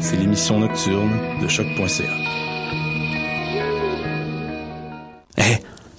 c'est l'émission nocturne de choc.ca.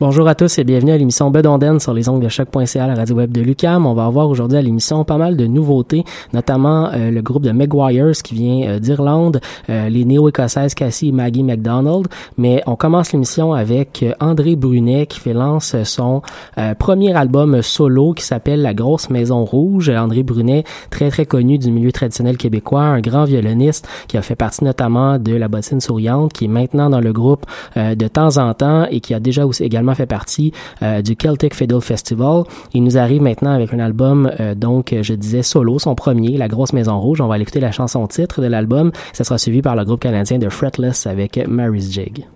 Bonjour à tous et bienvenue à l'émission Bedonden sur les ongles de choc.ca, la radio web de Lucam. On va avoir aujourd'hui à l'émission pas mal de nouveautés, notamment euh, le groupe de Maguires qui vient euh, d'Irlande, euh, les néo-écossaises Cassie et Maggie McDonald. Mais on commence l'émission avec André Brunet qui fait lance son premier album solo qui s'appelle La Grosse Maison Rouge. André Brunet, très très connu du milieu traditionnel québécois, un grand violoniste qui a fait partie notamment de La Bottine Souriante, qui est maintenant dans le groupe de temps en temps et qui a déjà aussi également fait partie euh, du Celtic Fiddle Festival. Il nous arrive maintenant avec un album, euh, donc je disais solo, son premier, La Grosse Maison Rouge. On va écouter la chanson titre de l'album. Ça sera suivi par le groupe canadien de Fretless avec Mary's Jig.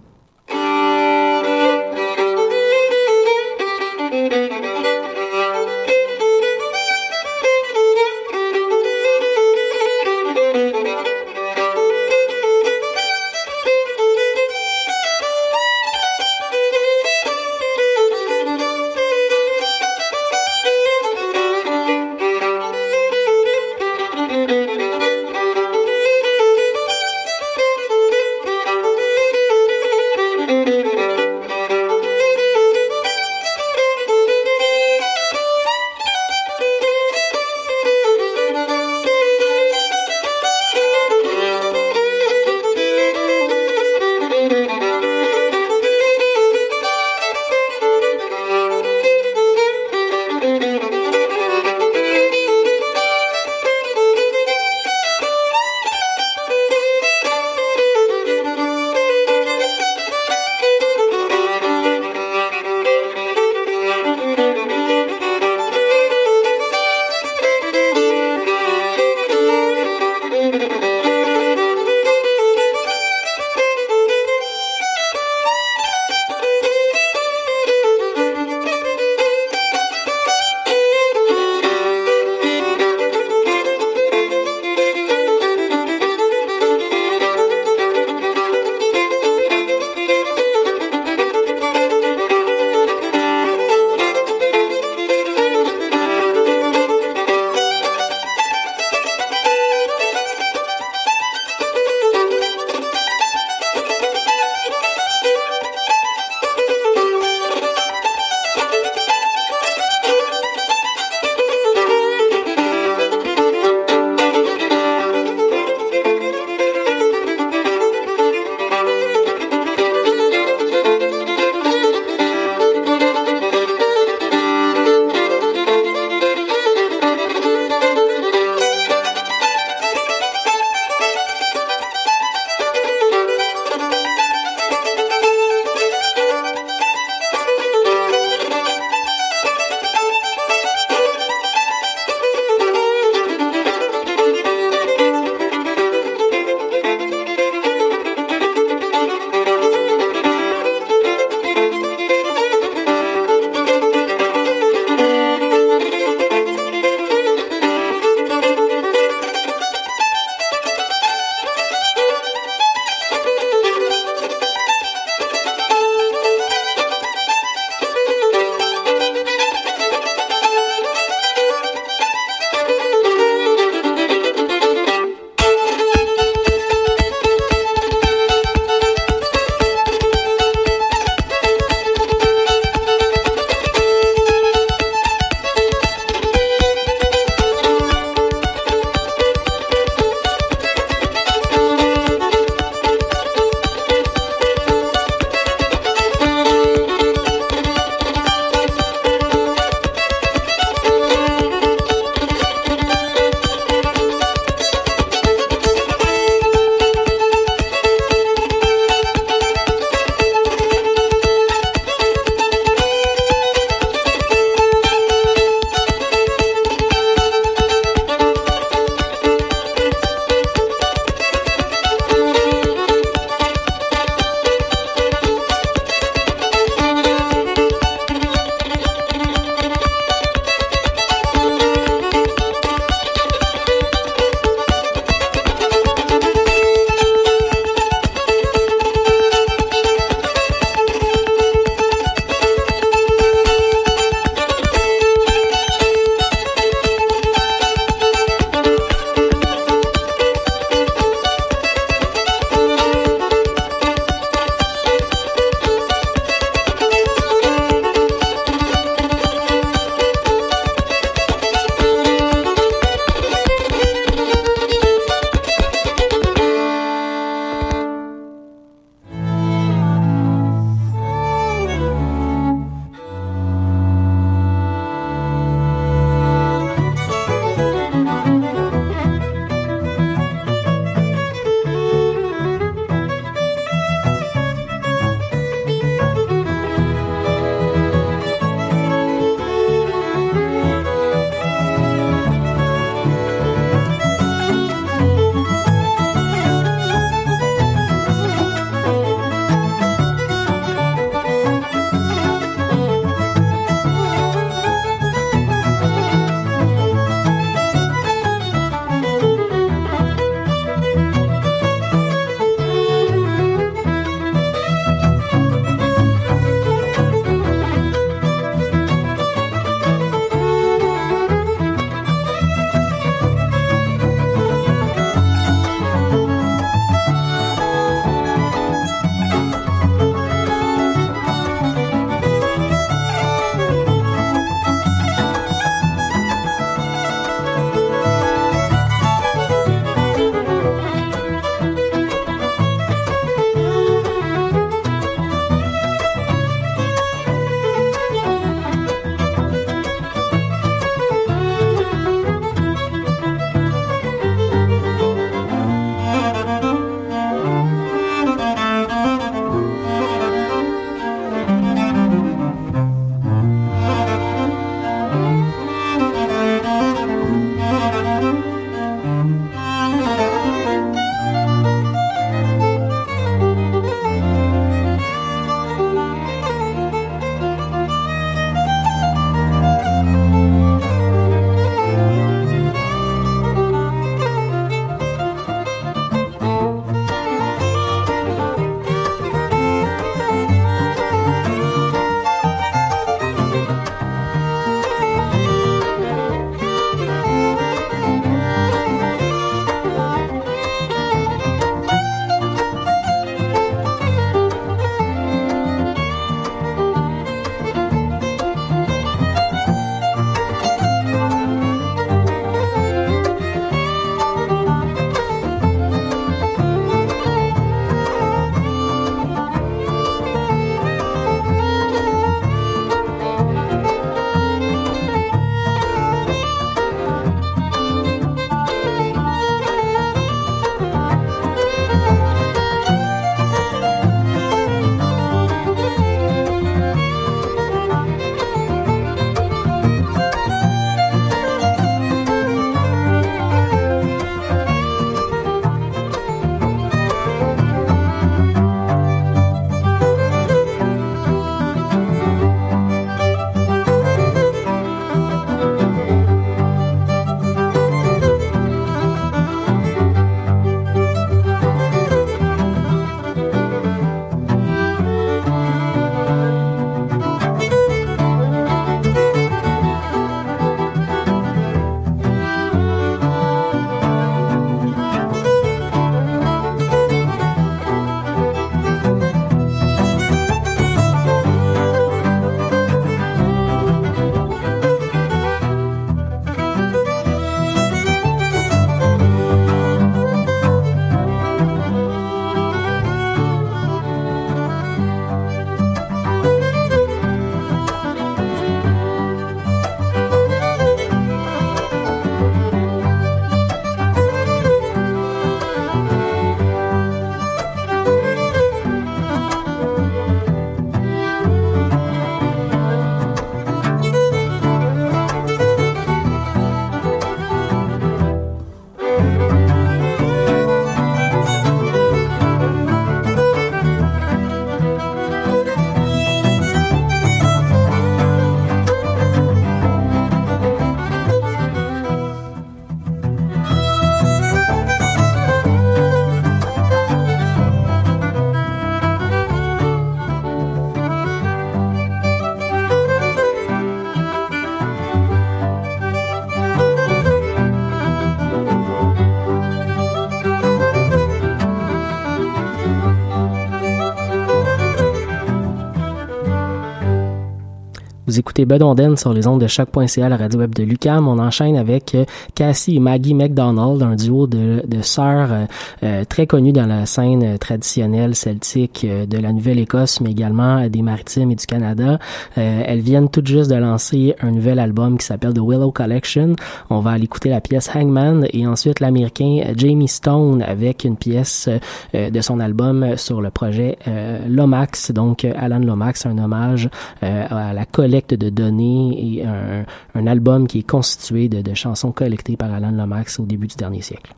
Écoutez Bud Onden sur les ondes de choc.ca, la radio web de Lucam. On enchaîne avec euh, Cassie et Maggie McDonald, un duo de, de sœurs euh, euh, très connus dans la scène traditionnelle celtique de la Nouvelle-Écosse, mais également des Maritimes et du Canada. elles viennent tout juste de lancer un nouvel album qui s'appelle The Willow Collection. On va aller écouter la pièce Hangman et ensuite l'Américain Jamie Stone avec une pièce de son album sur le projet Lomax, donc Alan Lomax, un hommage à la collecte de données et un, un album qui est constitué de, de chansons collectées par Alan Lomax au début du dernier siècle.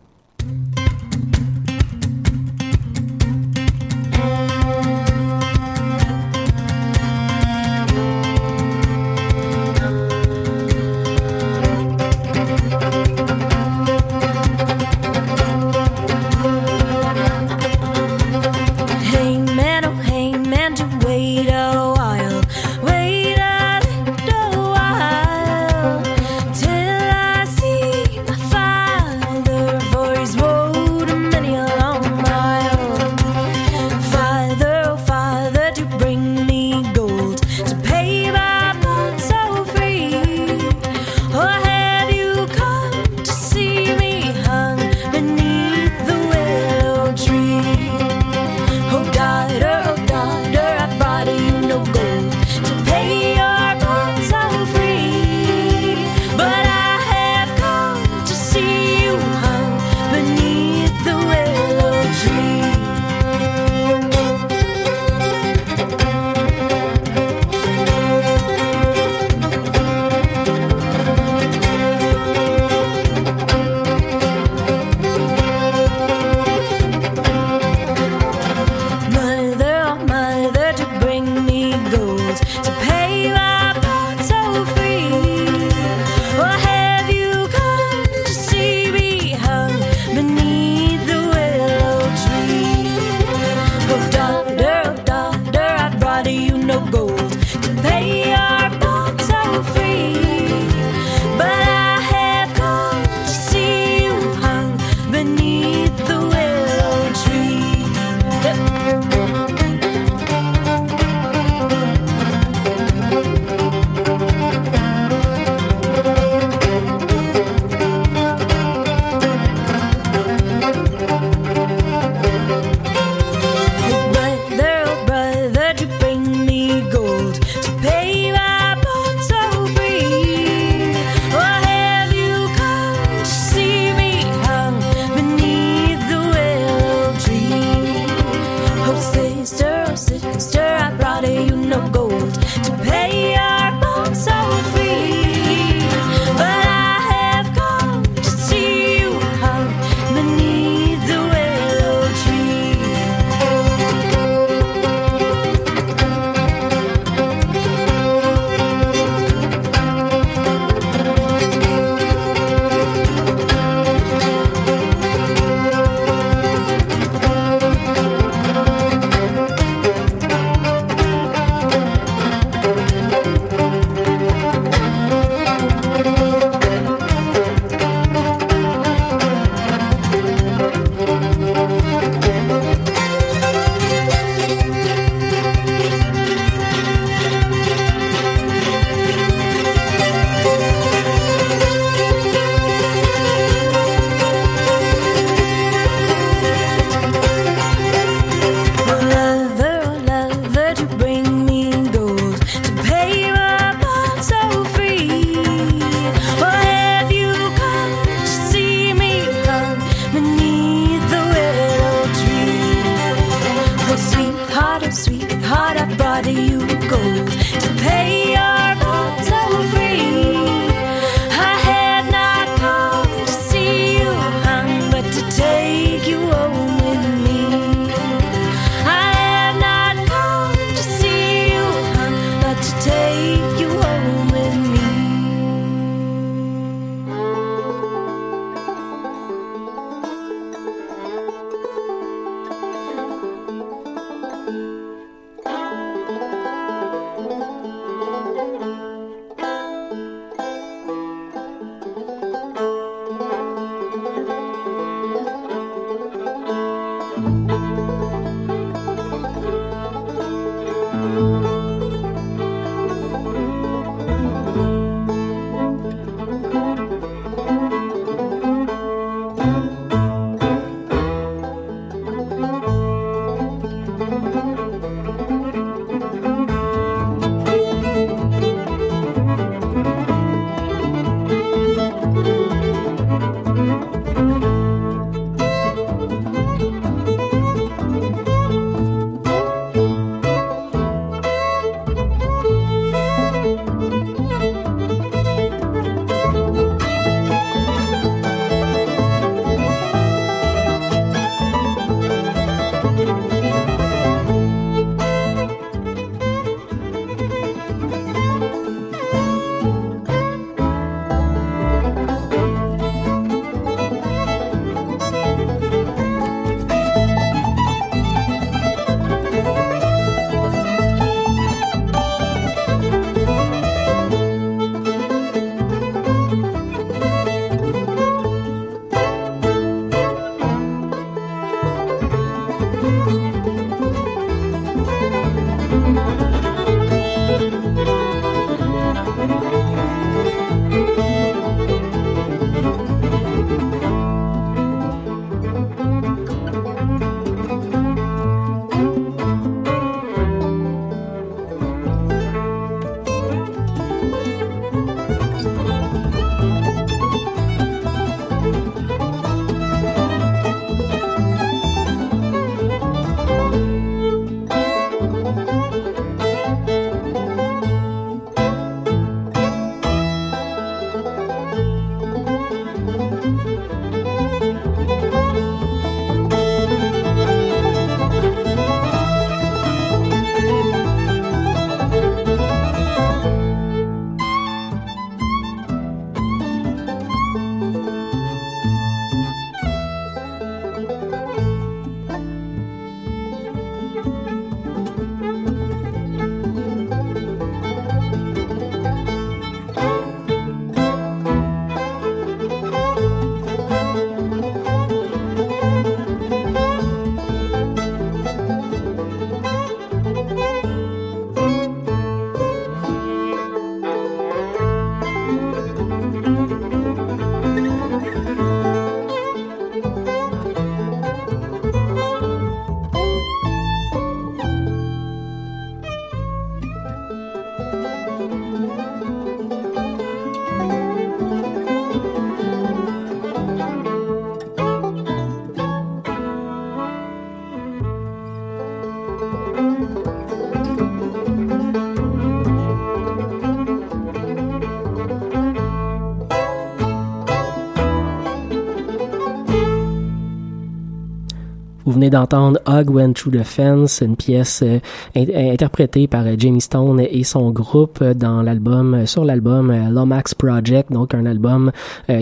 Vous venez d'entendre Hug Went Through the Fence, une pièce euh, interprétée par euh, Jamie Stone et son groupe dans l'album, euh, sur l'album Lomax Project, donc un album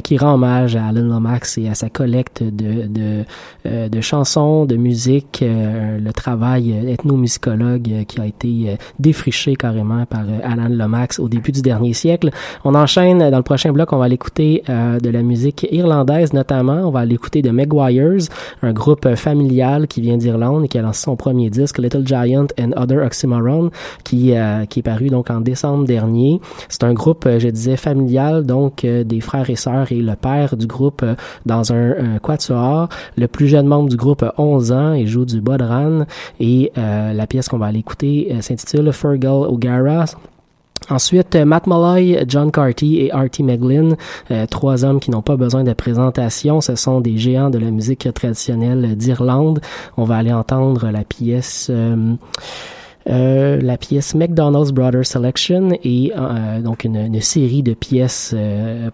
qui rend hommage à Alan Lomax et à sa collecte de, de, de chansons, de musique, le travail ethnomusicologue qui a été défriché carrément par Alan Lomax au début du dernier siècle. On enchaîne dans le prochain bloc, on va l'écouter de la musique irlandaise notamment, on va l'écouter de Megwires, un groupe familial qui vient d'Irlande et qui a lancé son premier disque Little Giant and Other Oxymoron qui euh, qui est paru donc en décembre dernier. C'est un groupe euh, je disais familial donc euh, des frères et sœurs et le père du groupe dans un, quatuor. Le plus jeune membre du groupe a 11 ans et joue du bodhran et la pièce qu'on va aller écouter s'intitule Fergal O'Gara. Ensuite, euh, Matt Molloy, John Carty et Artie Meglin, euh, trois hommes qui n'ont pas besoin de présentation. Ce sont des géants de la musique traditionnelle d'Irlande. On va aller entendre la pièce... Euh, la pièce McDonald's Brothers Selection et donc une, série de pièces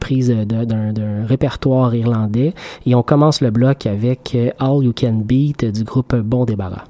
prises d'un répertoire irlandais. Et on commence le bloc avec All You Can Beat du groupe Bon Débarras.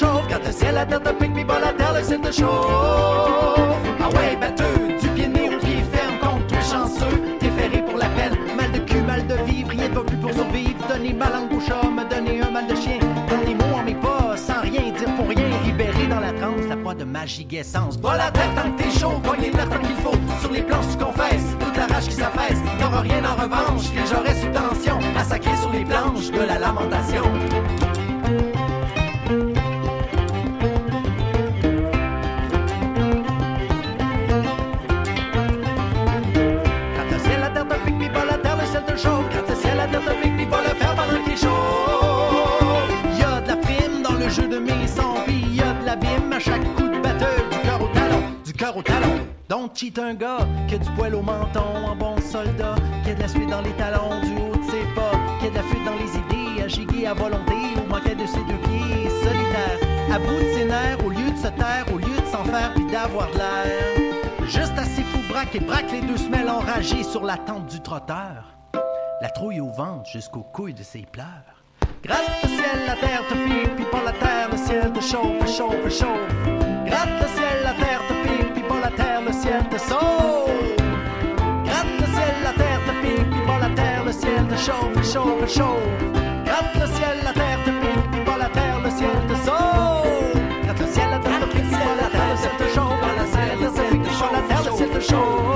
Quand le ciel, la terre te pique, puis pas la terre, le ciel te chauffe. Ah ouais, batteux, du pied né au pied ferme, contre toi chanceux. T'es ferré pour la peine, mal de cul, mal de vivre, rien va plus pour survivre. Donnez ma langue chat, me donner un mal de chien. Dans les en mes pas, sans rien dire pour rien, libéré dans la transe, la proie de magie essence. Pas la terre tant que t'es chaud, poignez de tant qu'il faut. Sur les planches, tu confesses, toute la rage qui s'affaisse. N'aura rien en revanche, que j'aurais sous tension, massacré sur les planches de la lamentation. Un gars qui a du poil au menton, un bon soldat, qui a de la suite dans les talons, du haut de ses pas, qui a de la fuite dans les idées, à giguer à volonté, ou manquait de ses deux pieds, solitaire, à bout de ses nerfs, au lieu de se taire, au lieu de s'en faire, puis d'avoir de l'air. Juste assez fou braque et braque les deux semelles enragées sur la tente du trotteur. La trouille au ventre jusqu'aux couilles de ses pleurs. Gratte le ciel, la terre te pique, puis pas la terre, le ciel te chauffe, chauffe, chauffe. Gratte le ciel te sauve. Gratte le ciel, la terre te pique, puis pas la terre, le ciel te chauffe, chauffe, chauffe. Gratte le ciel, la terre te pique, puis pas la terre, le ciel te sauve. Gratte le ciel, la terre te pique, puis pas la terre, le ciel te chauffe. Le la puis pas la terre, le ciel te chauffe.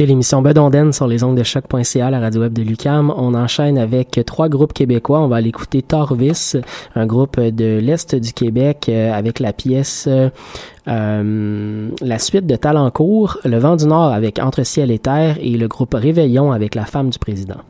Écoutez l'émission Bedonden sur les ondes de choc.ca, la radio web de Lucam. On enchaîne avec trois groupes québécois. On va aller écouter Torvis, un groupe de l'Est du Québec euh, avec la pièce euh, la suite de Talencourt, Le Vent du Nord avec Entre ciel et terre et le groupe Réveillon avec La femme du président.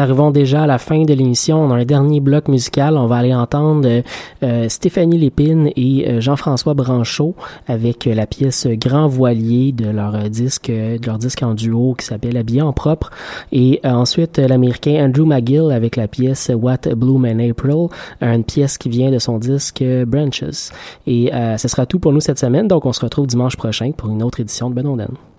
arrivons déjà à la fin de l'émission. On a un dernier bloc musical. On va aller entendre euh, euh, Stéphanie Lépine et euh, Jean-François Branchot avec la pièce Grand Voilier de leur disque, de leur disque en duo qui s'appelle Habillé en propre. Et ensuite, l'Américain Andrew McGill avec la pièce What Bloom in April, une pièce qui vient de son disque Branches. Et ce sera tout pour nous cette semaine. Donc, on se retrouve dimanche prochain pour une autre édition de Ben Onden.